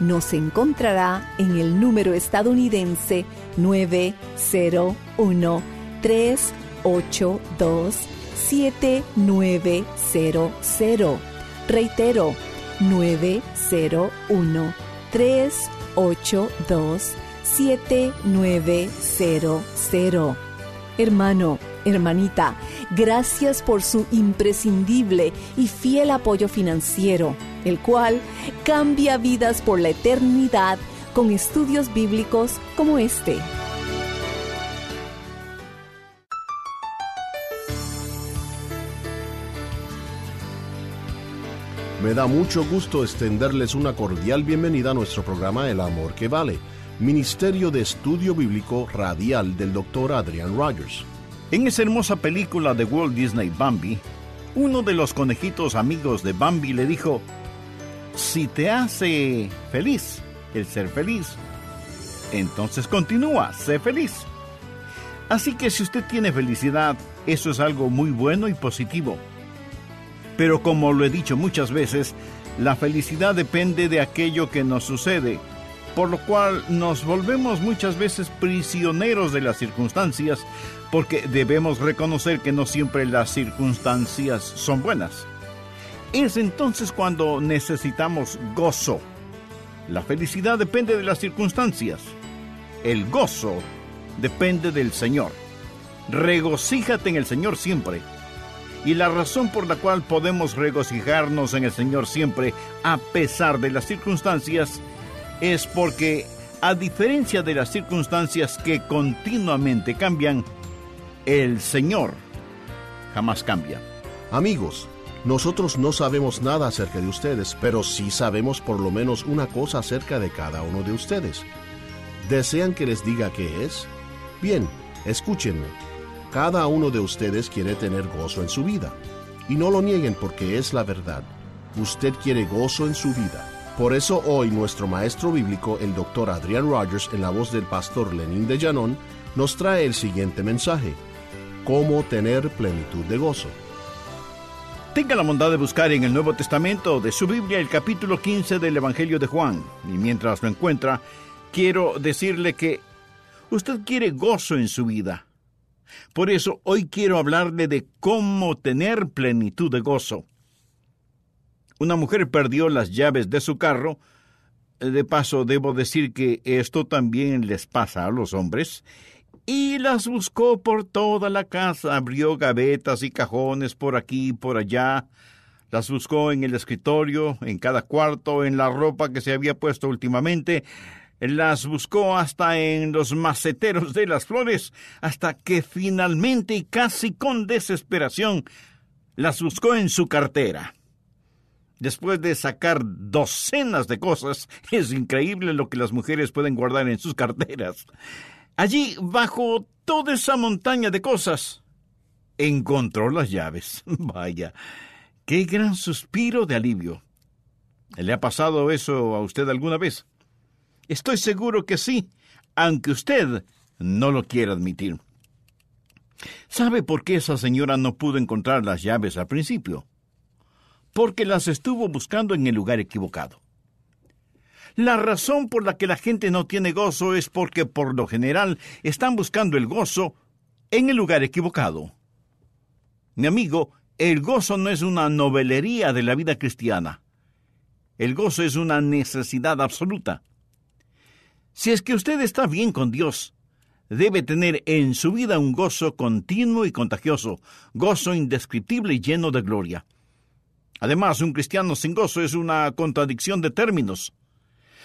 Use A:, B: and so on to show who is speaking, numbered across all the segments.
A: Nos encontrará en el número estadounidense 901 382 7900. Reitero, 901 382 7900. Hermano, hermanita, gracias por su imprescindible y fiel apoyo financiero, el cual cambia vidas por la eternidad con estudios bíblicos como este.
B: Me da mucho gusto extenderles una cordial bienvenida a nuestro programa El Amor que Vale, Ministerio de Estudio Bíblico Radial del Dr. Adrian Rogers.
C: En esa hermosa película de Walt Disney Bambi, uno de los conejitos amigos de Bambi le dijo, si te hace feliz el ser feliz, entonces continúa, sé feliz. Así que si usted tiene felicidad, eso es algo muy bueno y positivo. Pero como lo he dicho muchas veces, la felicidad depende de aquello que nos sucede, por lo cual nos volvemos muchas veces prisioneros de las circunstancias, porque debemos reconocer que no siempre las circunstancias son buenas. Es entonces cuando necesitamos gozo. La felicidad depende de las circunstancias. El gozo depende del Señor. Regocíjate en el Señor siempre y la razón por la cual podemos regocijarnos en el Señor siempre, a pesar de las circunstancias, es porque, a diferencia de las circunstancias que continuamente cambian, el Señor jamás cambia.
B: Amigos, nosotros no sabemos nada acerca de ustedes, pero sí sabemos por lo menos una cosa acerca de cada uno de ustedes. ¿Desean que les diga qué es? Bien, escúchenme. Cada uno de ustedes quiere tener gozo en su vida. Y no lo nieguen porque es la verdad. Usted quiere gozo en su vida. Por eso hoy nuestro maestro bíblico, el doctor Adrian Rogers, en la voz del pastor Lenín de Llanón, nos trae el siguiente mensaje. Cómo tener plenitud de gozo.
C: Tenga la bondad de buscar en el Nuevo Testamento de su Biblia el capítulo 15 del Evangelio de Juan. Y mientras lo encuentra, quiero decirle que usted quiere gozo en su vida. Por eso hoy quiero hablarle de cómo tener plenitud de gozo. Una mujer perdió las llaves de su carro. De paso, debo decir que esto también les pasa a los hombres. Y las buscó por toda la casa, abrió gavetas y cajones por aquí y por allá. Las buscó en el escritorio, en cada cuarto, en la ropa que se había puesto últimamente. Las buscó hasta en los maceteros de las flores, hasta que finalmente y casi con desesperación las buscó en su cartera. Después de sacar docenas de cosas, es increíble lo que las mujeres pueden guardar en sus carteras. Allí, bajo toda esa montaña de cosas, encontró las llaves. Vaya, qué gran suspiro de alivio. ¿Le ha pasado eso a usted alguna vez? Estoy seguro que sí, aunque usted no lo quiera admitir. ¿Sabe por qué esa señora no pudo encontrar las llaves al principio? Porque las estuvo buscando en el lugar equivocado. La razón por la que la gente no tiene gozo es porque por lo general están buscando el gozo en el lugar equivocado. Mi amigo, el gozo no es una novelería de la vida cristiana. El gozo es una necesidad absoluta. Si es que usted está bien con Dios, debe tener en su vida un gozo continuo y contagioso, gozo indescriptible y lleno de gloria. Además, un cristiano sin gozo es una contradicción de términos.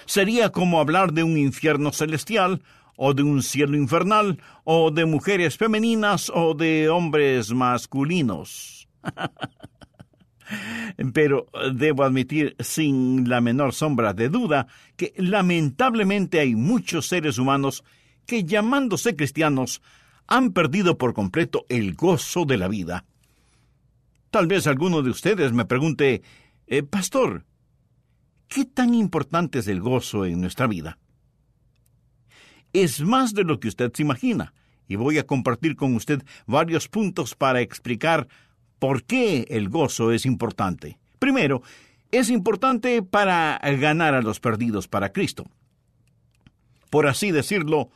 C: Sería como hablar de un infierno celestial, o de un cielo infernal, o de mujeres femeninas, o de hombres masculinos. Pero debo admitir sin la menor sombra de duda que lamentablemente hay muchos seres humanos que llamándose cristianos han perdido por completo el gozo de la vida. Tal vez alguno de ustedes me pregunte, eh, Pastor, ¿qué tan importante es el gozo en nuestra vida? Es más de lo que usted se imagina, y voy a compartir con usted varios puntos para explicar ¿Por qué el gozo es importante? Primero, es importante para ganar a los perdidos para Cristo. Por así decirlo,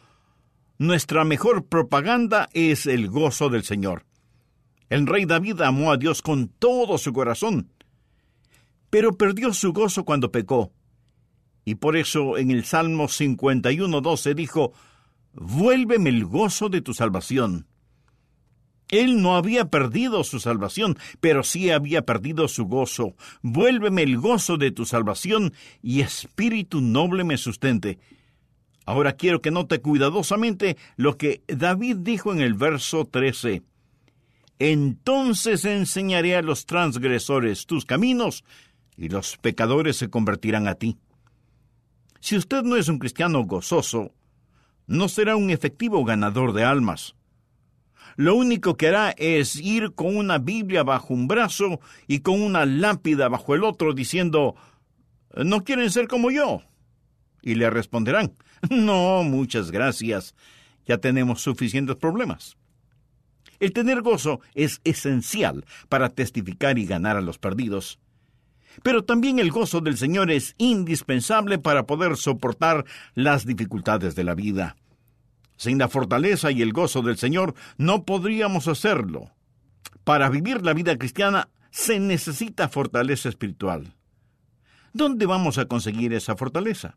C: nuestra mejor propaganda es el gozo del Señor. El rey David amó a Dios con todo su corazón, pero perdió su gozo cuando pecó. Y por eso en el Salmo 51.12 dijo, Vuélveme el gozo de tu salvación. Él no había perdido su salvación, pero sí había perdido su gozo. Vuélveme el gozo de tu salvación y espíritu noble me sustente. Ahora quiero que note cuidadosamente lo que David dijo en el verso 13. Entonces enseñaré a los transgresores tus caminos y los pecadores se convertirán a ti. Si usted no es un cristiano gozoso, no será un efectivo ganador de almas lo único que hará es ir con una Biblia bajo un brazo y con una lápida bajo el otro diciendo, ¿no quieren ser como yo? Y le responderán, no, muchas gracias, ya tenemos suficientes problemas. El tener gozo es esencial para testificar y ganar a los perdidos. Pero también el gozo del Señor es indispensable para poder soportar las dificultades de la vida. Sin la fortaleza y el gozo del Señor no podríamos hacerlo. Para vivir la vida cristiana se necesita fortaleza espiritual. ¿Dónde vamos a conseguir esa fortaleza?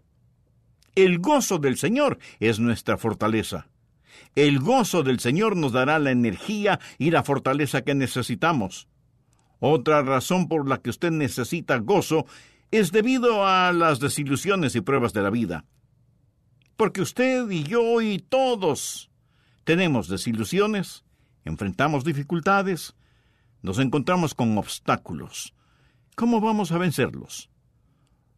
C: El gozo del Señor es nuestra fortaleza. El gozo del Señor nos dará la energía y la fortaleza que necesitamos. Otra razón por la que usted necesita gozo es debido a las desilusiones y pruebas de la vida porque usted y yo y todos tenemos desilusiones, enfrentamos dificultades, nos encontramos con obstáculos. ¿Cómo vamos a vencerlos?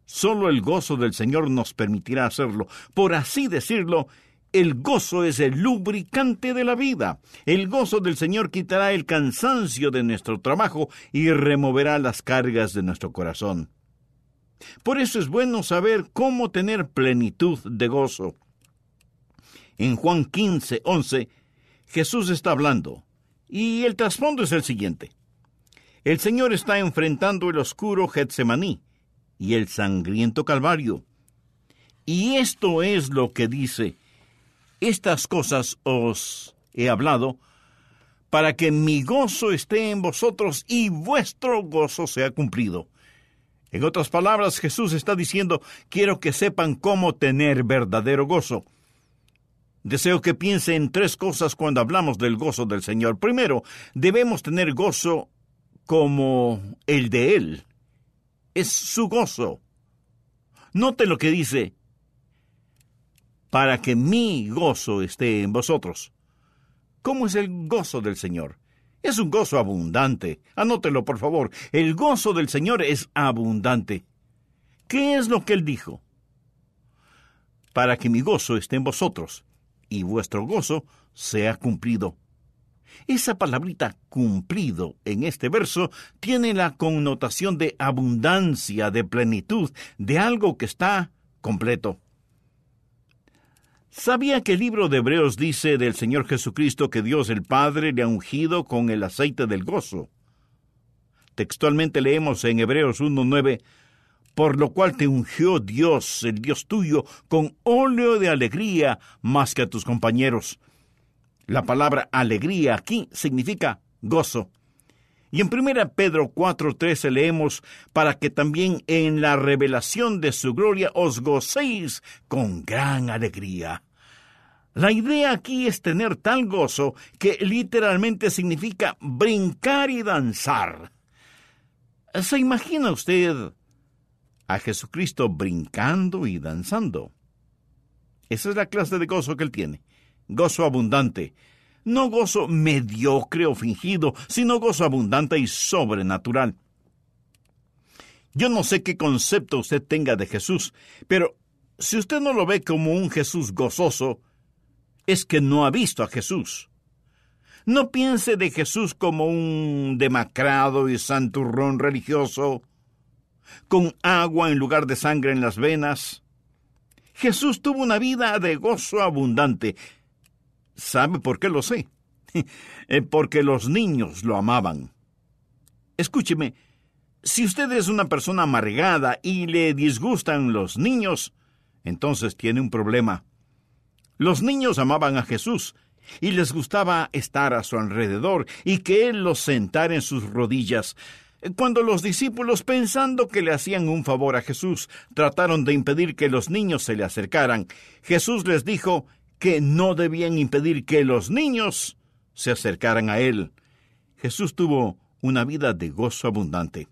C: Solo el gozo del Señor nos permitirá hacerlo. Por así decirlo, el gozo es el lubricante de la vida. El gozo del Señor quitará el cansancio de nuestro trabajo y removerá las cargas de nuestro corazón. Por eso es bueno saber cómo tener plenitud de gozo. En Juan 15, 11, Jesús está hablando, y el trasfondo es el siguiente. El Señor está enfrentando el oscuro Getsemaní y el sangriento Calvario. Y esto es lo que dice, estas cosas os he hablado, para que mi gozo esté en vosotros y vuestro gozo sea cumplido. En otras palabras, Jesús está diciendo, quiero que sepan cómo tener verdadero gozo. Deseo que piense en tres cosas cuando hablamos del gozo del Señor. Primero, debemos tener gozo como el de Él. Es su gozo. Note lo que dice. Para que mi gozo esté en vosotros. ¿Cómo es el gozo del Señor? Es un gozo abundante. Anótelo, por favor. El gozo del Señor es abundante. ¿Qué es lo que Él dijo? Para que mi gozo esté en vosotros y vuestro gozo sea cumplido. Esa palabrita cumplido en este verso tiene la connotación de abundancia, de plenitud, de algo que está completo. ¿Sabía que el libro de Hebreos dice del Señor Jesucristo que Dios el Padre le ha ungido con el aceite del gozo? Textualmente leemos en Hebreos 1.9, por lo cual te ungió Dios, el Dios tuyo, con óleo de alegría más que a tus compañeros. La palabra alegría aquí significa gozo. Y en 1 Pedro 4:13 leemos, para que también en la revelación de su gloria os gocéis con gran alegría. La idea aquí es tener tal gozo que literalmente significa brincar y danzar. ¿Se imagina usted a Jesucristo brincando y danzando? Esa es la clase de gozo que él tiene. Gozo abundante, no gozo mediocre o fingido, sino gozo abundante y sobrenatural. Yo no sé qué concepto usted tenga de Jesús, pero si usted no lo ve como un Jesús gozoso, es que no ha visto a Jesús. No piense de Jesús como un demacrado y santurrón religioso, con agua en lugar de sangre en las venas. Jesús tuvo una vida de gozo abundante, ¿Sabe por qué lo sé? Eh, porque los niños lo amaban. Escúcheme, si usted es una persona amargada y le disgustan los niños, entonces tiene un problema. Los niños amaban a Jesús y les gustaba estar a su alrededor y que Él los sentara en sus rodillas. Cuando los discípulos, pensando que le hacían un favor a Jesús, trataron de impedir que los niños se le acercaran, Jesús les dijo que no debían impedir que los niños se acercaran a Él. Jesús tuvo una vida de gozo abundante.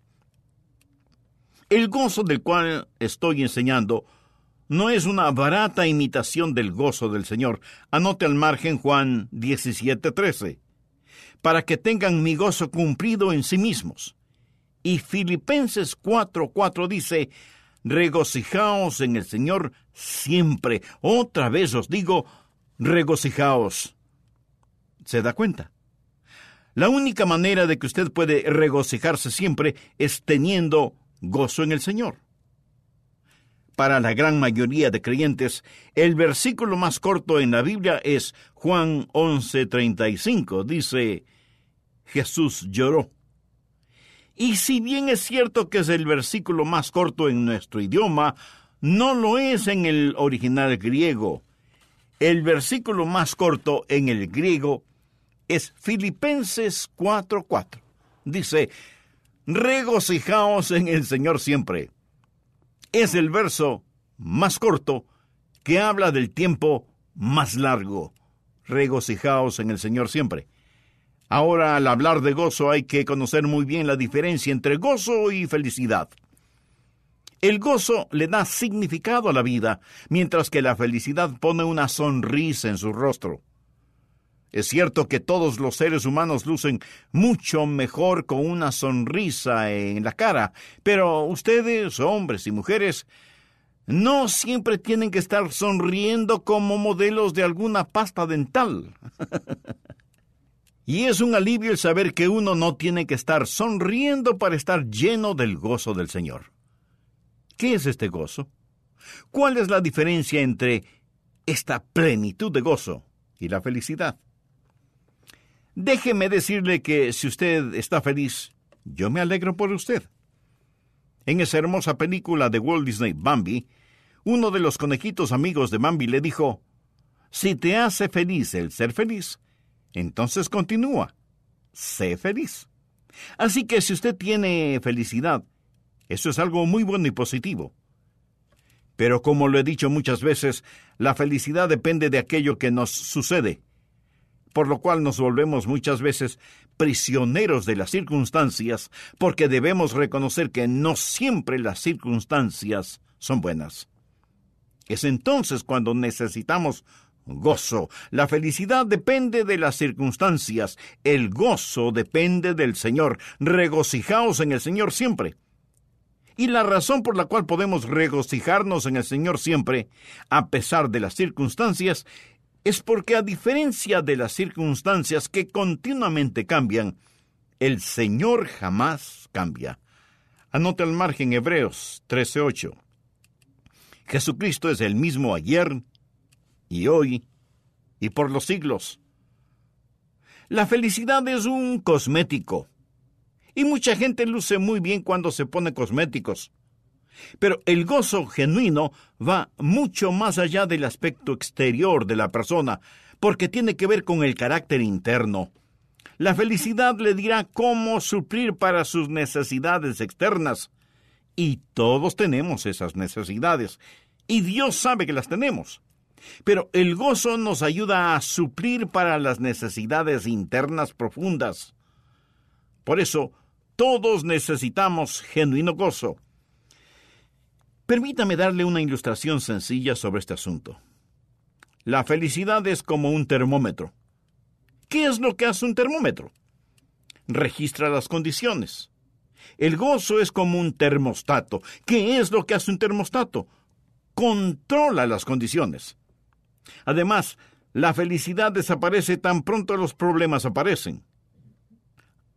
C: El gozo del cual estoy enseñando no es una barata imitación del gozo del Señor. Anote al margen Juan 17:13, para que tengan mi gozo cumplido en sí mismos. Y Filipenses 4:4 dice, regocijaos en el Señor siempre. Otra vez os digo, regocijaos. ¿Se da cuenta? La única manera de que usted puede regocijarse siempre es teniendo gozo en el Señor. Para la gran mayoría de creyentes, el versículo más corto en la Biblia es Juan 11:35. Dice, Jesús lloró. Y si bien es cierto que es el versículo más corto en nuestro idioma, no lo es en el original griego. El versículo más corto en el griego es Filipenses 4:4. Dice, regocijaos en el Señor siempre. Es el verso más corto que habla del tiempo más largo. Regocijaos en el Señor siempre. Ahora, al hablar de gozo hay que conocer muy bien la diferencia entre gozo y felicidad. El gozo le da significado a la vida, mientras que la felicidad pone una sonrisa en su rostro. Es cierto que todos los seres humanos lucen mucho mejor con una sonrisa en la cara, pero ustedes, hombres y mujeres, no siempre tienen que estar sonriendo como modelos de alguna pasta dental. y es un alivio el saber que uno no tiene que estar sonriendo para estar lleno del gozo del Señor. ¿Qué es este gozo? ¿Cuál es la diferencia entre esta plenitud de gozo y la felicidad? Déjeme decirle que si usted está feliz, yo me alegro por usted. En esa hermosa película de Walt Disney, Bambi, uno de los conejitos amigos de Bambi le dijo, Si te hace feliz el ser feliz, entonces continúa, sé feliz. Así que si usted tiene felicidad, eso es algo muy bueno y positivo. Pero como lo he dicho muchas veces, la felicidad depende de aquello que nos sucede, por lo cual nos volvemos muchas veces prisioneros de las circunstancias, porque debemos reconocer que no siempre las circunstancias son buenas. Es entonces cuando necesitamos gozo. La felicidad depende de las circunstancias. El gozo depende del Señor. Regocijaos en el Señor siempre. Y la razón por la cual podemos regocijarnos en el Señor siempre, a pesar de las circunstancias, es porque a diferencia de las circunstancias que continuamente cambian, el Señor jamás cambia. Anote al margen Hebreos 13:8. Jesucristo es el mismo ayer y hoy y por los siglos. La felicidad es un cosmético, y mucha gente luce muy bien cuando se pone cosméticos. Pero el gozo genuino va mucho más allá del aspecto exterior de la persona, porque tiene que ver con el carácter interno. La felicidad le dirá cómo suplir para sus necesidades externas. Y todos tenemos esas necesidades. Y Dios sabe que las tenemos. Pero el gozo nos ayuda a suplir para las necesidades internas profundas. Por eso, todos necesitamos genuino gozo. Permítame darle una ilustración sencilla sobre este asunto. La felicidad es como un termómetro. ¿Qué es lo que hace un termómetro? Registra las condiciones. El gozo es como un termostato. ¿Qué es lo que hace un termostato? Controla las condiciones. Además, la felicidad desaparece tan pronto los problemas aparecen.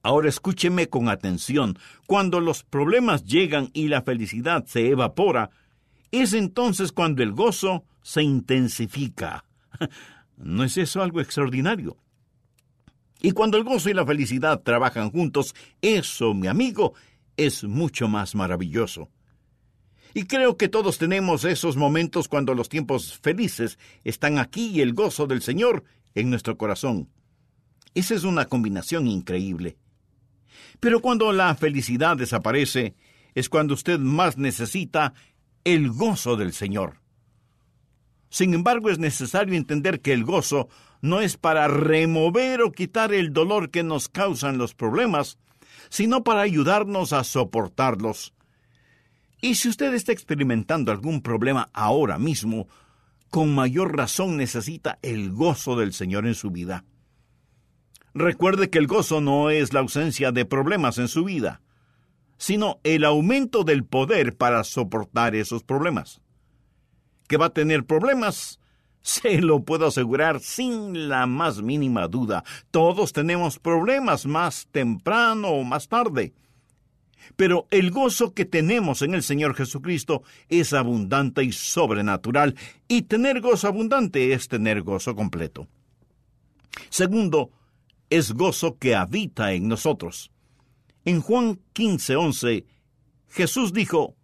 C: Ahora escúcheme con atención. Cuando los problemas llegan y la felicidad se evapora, es entonces cuando el gozo se intensifica. ¿No es eso algo extraordinario? Y cuando el gozo y la felicidad trabajan juntos, eso, mi amigo, es mucho más maravilloso. Y creo que todos tenemos esos momentos cuando los tiempos felices están aquí y el gozo del Señor en nuestro corazón. Esa es una combinación increíble. Pero cuando la felicidad desaparece, es cuando usted más necesita el gozo del Señor. Sin embargo, es necesario entender que el gozo no es para remover o quitar el dolor que nos causan los problemas, sino para ayudarnos a soportarlos y si usted está experimentando algún problema ahora mismo, con mayor razón necesita el gozo del Señor en su vida. Recuerde que el gozo no es la ausencia de problemas en su vida, sino el aumento del poder para soportar esos problemas. Que va a tener problemas, se lo puedo asegurar sin la más mínima duda. Todos tenemos problemas más temprano o más tarde. Pero el gozo que tenemos en el Señor Jesucristo es abundante y sobrenatural, y tener gozo abundante es tener gozo completo. Segundo, es gozo que habita en nosotros. En Juan 15, 11, Jesús dijo,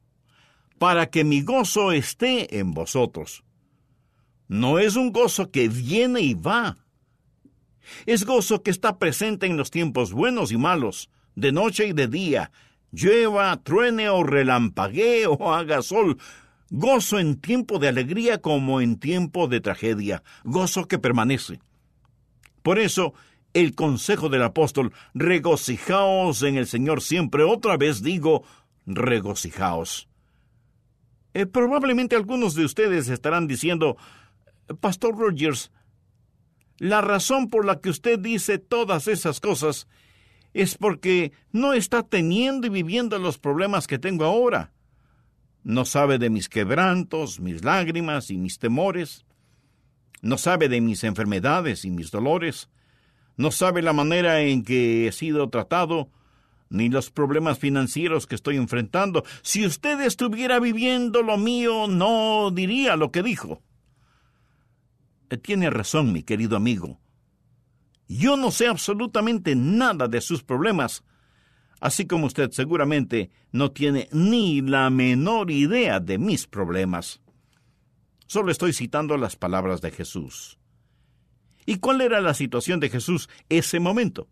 C: para que mi gozo esté en vosotros. No es un gozo que viene y va. Es gozo que está presente en los tiempos buenos y malos, de noche y de día, llueva, truene o relampaguee o haga sol, gozo en tiempo de alegría como en tiempo de tragedia, gozo que permanece. Por eso, el consejo del apóstol, regocijaos en el Señor siempre, otra vez digo, regocijaos. Eh, probablemente algunos de ustedes estarán diciendo, Pastor Rogers, la razón por la que usted dice todas esas cosas es porque no está teniendo y viviendo los problemas que tengo ahora. No sabe de mis quebrantos, mis lágrimas y mis temores. No sabe de mis enfermedades y mis dolores. No sabe la manera en que he sido tratado, ni los problemas financieros que estoy enfrentando. Si usted estuviera viviendo lo mío, no diría lo que dijo. Eh, tiene razón, mi querido amigo. Yo no sé absolutamente nada de sus problemas, así como usted seguramente no tiene ni la menor idea de mis problemas. Solo estoy citando las palabras de Jesús. ¿Y cuál era la situación de Jesús ese momento?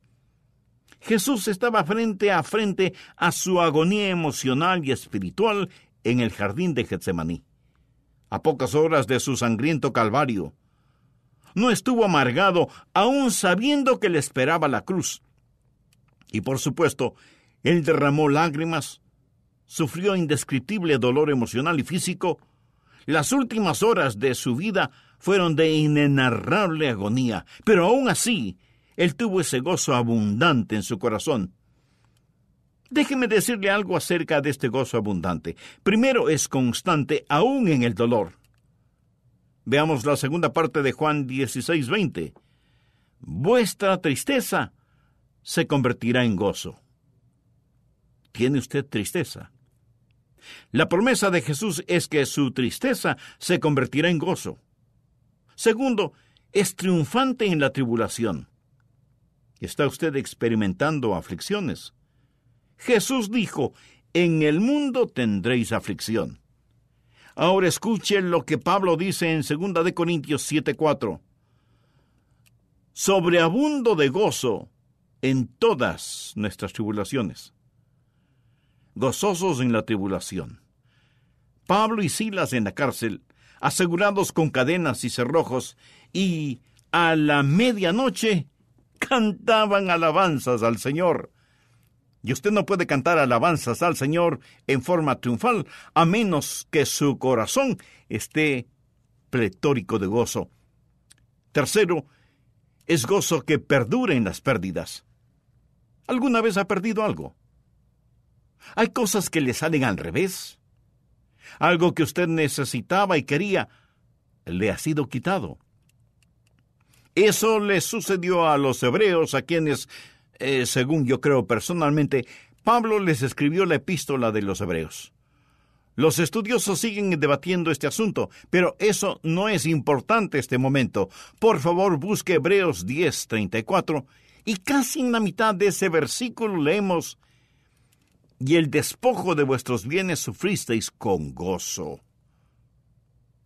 C: Jesús estaba frente a frente a su agonía emocional y espiritual en el jardín de Getsemaní. A pocas horas de su sangriento calvario, no estuvo amargado, aun sabiendo que le esperaba la cruz. Y por supuesto, él derramó lágrimas, sufrió indescriptible dolor emocional y físico, Las últimas horas de su vida fueron de inenarrable agonía, pero aún así, él tuvo ese gozo abundante en su corazón. Déjeme decirle algo acerca de este gozo abundante. Primero, es constante aún en el dolor. Veamos la segunda parte de Juan 16:20. Vuestra tristeza se convertirá en gozo. ¿Tiene usted tristeza? La promesa de Jesús es que su tristeza se convertirá en gozo. Segundo, es triunfante en la tribulación. ¿Está usted experimentando aflicciones? Jesús dijo, en el mundo tendréis aflicción. Ahora escuche lo que Pablo dice en 2 de Corintios 7:4. Sobreabundo de gozo en todas nuestras tribulaciones. Gozosos en la tribulación. Pablo y Silas en la cárcel, asegurados con cadenas y cerrojos, y a la medianoche cantaban alabanzas al Señor. Y usted no puede cantar alabanzas al Señor en forma triunfal a menos que su corazón esté pletórico de gozo. Tercero, es gozo que perdura en las pérdidas. ¿Alguna vez ha perdido algo? Hay cosas que le salen al revés. Algo que usted necesitaba y quería le ha sido quitado. Eso le sucedió a los hebreos a quienes eh, según yo creo personalmente, Pablo les escribió la epístola de los Hebreos. Los estudiosos siguen debatiendo este asunto, pero eso no es importante este momento. Por favor, busque Hebreos 10:34 y casi en la mitad de ese versículo leemos, y el despojo de vuestros bienes sufristeis con gozo.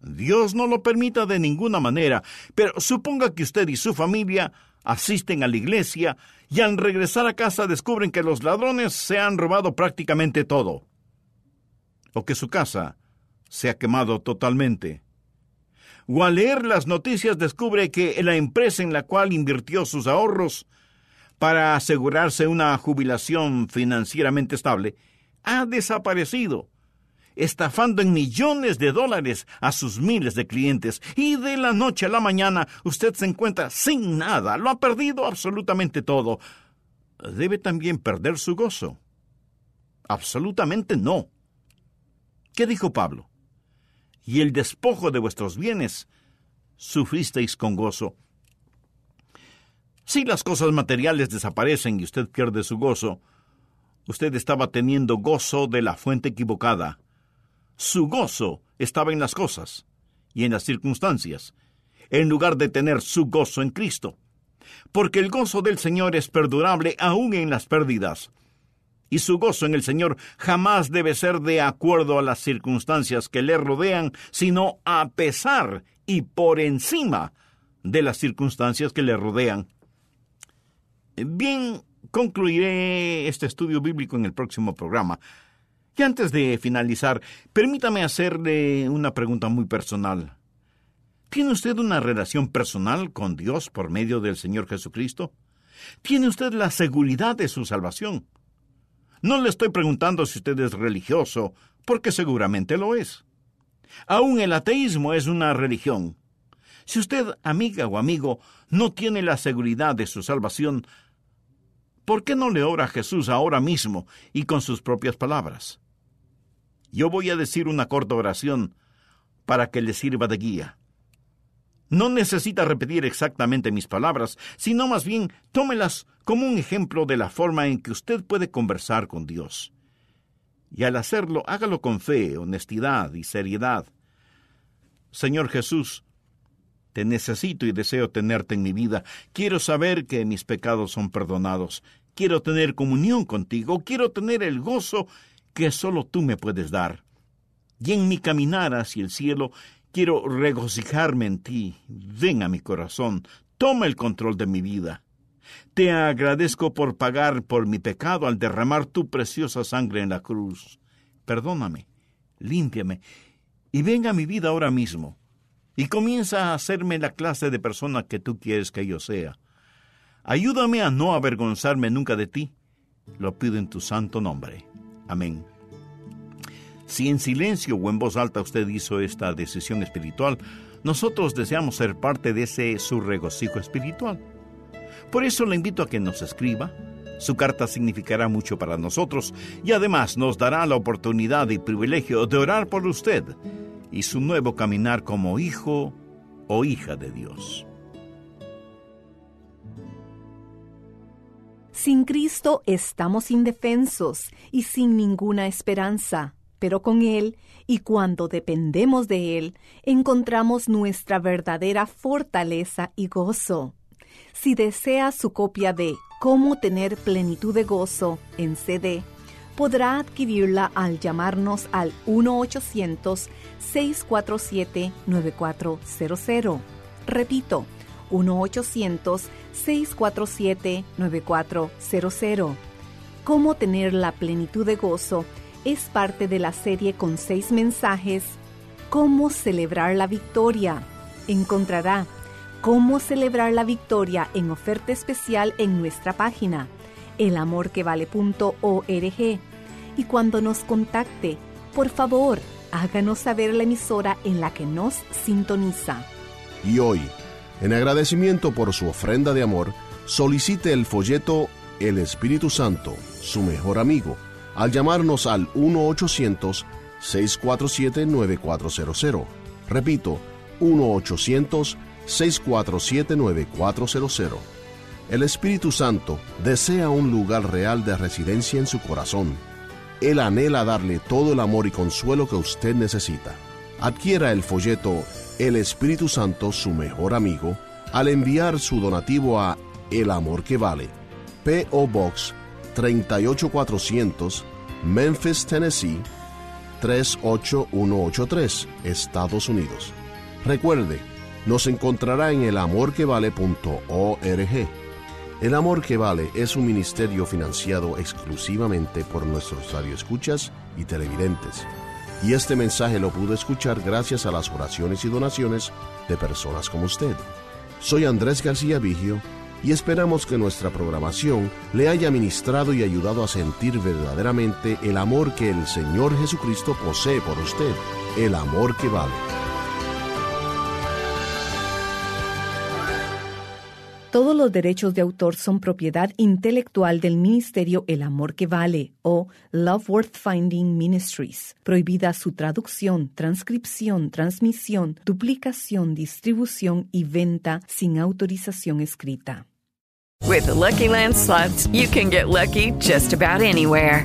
C: Dios no lo permita de ninguna manera, pero suponga que usted y su familia asisten a la iglesia y al regresar a casa descubren que los ladrones se han robado prácticamente todo, o que su casa se ha quemado totalmente. O al leer las noticias descubre que la empresa en la cual invirtió sus ahorros para asegurarse una jubilación financieramente estable ha desaparecido estafando en millones de dólares a sus miles de clientes y de la noche a la mañana usted se encuentra sin nada, lo ha perdido absolutamente todo. ¿Debe también perder su gozo? Absolutamente no. ¿Qué dijo Pablo? Y el despojo de vuestros bienes sufristeis con gozo. Si las cosas materiales desaparecen y usted pierde su gozo, usted estaba teniendo gozo de la fuente equivocada su gozo estaba en las cosas y en las circunstancias, en lugar de tener su gozo en Cristo. Porque el gozo del Señor es perdurable aún en las pérdidas. Y su gozo en el Señor jamás debe ser de acuerdo a las circunstancias que le rodean, sino a pesar y por encima de las circunstancias que le rodean. Bien, concluiré este estudio bíblico en el próximo programa. Y antes de finalizar, permítame hacerle una pregunta muy personal. ¿Tiene usted una relación personal con Dios por medio del Señor Jesucristo? ¿Tiene usted la seguridad de su salvación? No le estoy preguntando si usted es religioso, porque seguramente lo es. Aún el ateísmo es una religión. Si usted, amiga o amigo, no tiene la seguridad de su salvación, ¿por qué no le ora a Jesús ahora mismo y con sus propias palabras? Yo voy a decir una corta oración para que le sirva de guía. No necesita repetir exactamente mis palabras, sino más bien tómelas como un ejemplo de la forma en que usted puede conversar con Dios. Y al hacerlo, hágalo con fe, honestidad y seriedad. Señor Jesús, te necesito y deseo tenerte en mi vida. Quiero saber que mis pecados son perdonados. Quiero tener comunión contigo. Quiero tener el gozo que solo tú me puedes dar. Y en mi caminar hacia el cielo quiero regocijarme en ti. Ven a mi corazón, toma el control de mi vida. Te agradezco por pagar por mi pecado al derramar tu preciosa sangre en la cruz. Perdóname, límpiame y venga a mi vida ahora mismo y comienza a hacerme la clase de persona que tú quieres que yo sea. Ayúdame a no avergonzarme nunca de ti. Lo pido en tu santo nombre. Amén. Si en silencio o en voz alta usted hizo esta decisión espiritual, nosotros deseamos ser parte de ese su regocijo espiritual. Por eso le invito a que nos escriba. Su carta significará mucho para nosotros y además nos dará la oportunidad y privilegio de orar por usted y su nuevo caminar como hijo o hija de Dios.
A: Sin Cristo estamos indefensos y sin ninguna esperanza, pero con Él y cuando dependemos de Él, encontramos nuestra verdadera fortaleza y gozo. Si desea su copia de Cómo tener plenitud de gozo en CD, podrá adquirirla al llamarnos al 1-800-647-9400. Repito, 1-800-647-9400. Cómo tener la plenitud de gozo es parte de la serie con seis mensajes Cómo celebrar la victoria. Encontrará cómo celebrar la victoria en oferta especial en nuestra página elamorquevale.org. Y cuando nos contacte, por favor, háganos saber la emisora en la que nos sintoniza.
B: Y hoy, en agradecimiento por su ofrenda de amor, solicite el folleto El Espíritu Santo, su mejor amigo, al llamarnos al 1-800-647-9400. Repito, 1-800-647-9400. El Espíritu Santo desea un lugar real de residencia en su corazón. Él anhela darle todo el amor y consuelo que usted necesita. Adquiera el folleto El Espíritu Santo, su mejor amigo, al enviar su donativo a El Amor que Vale, P.O. Box 38400, Memphis, Tennessee 38183, Estados Unidos. Recuerde, nos encontrará en elamorquevale.org. El Amor que Vale es un ministerio financiado exclusivamente por nuestros radioescuchas y televidentes. Y este mensaje lo pudo escuchar gracias a las oraciones y donaciones de personas como usted. Soy Andrés García Vigio y esperamos que nuestra programación le haya ministrado y ayudado a sentir verdaderamente el amor que el Señor Jesucristo posee por usted, el amor que vale.
A: Todos los derechos de autor son propiedad intelectual del Ministerio El Amor que Vale o Love Worth Finding Ministries. Prohibida su traducción, transcripción, transmisión, duplicación, distribución y venta sin autorización escrita.
D: With the Lucky Land slots, you can get lucky just about anywhere.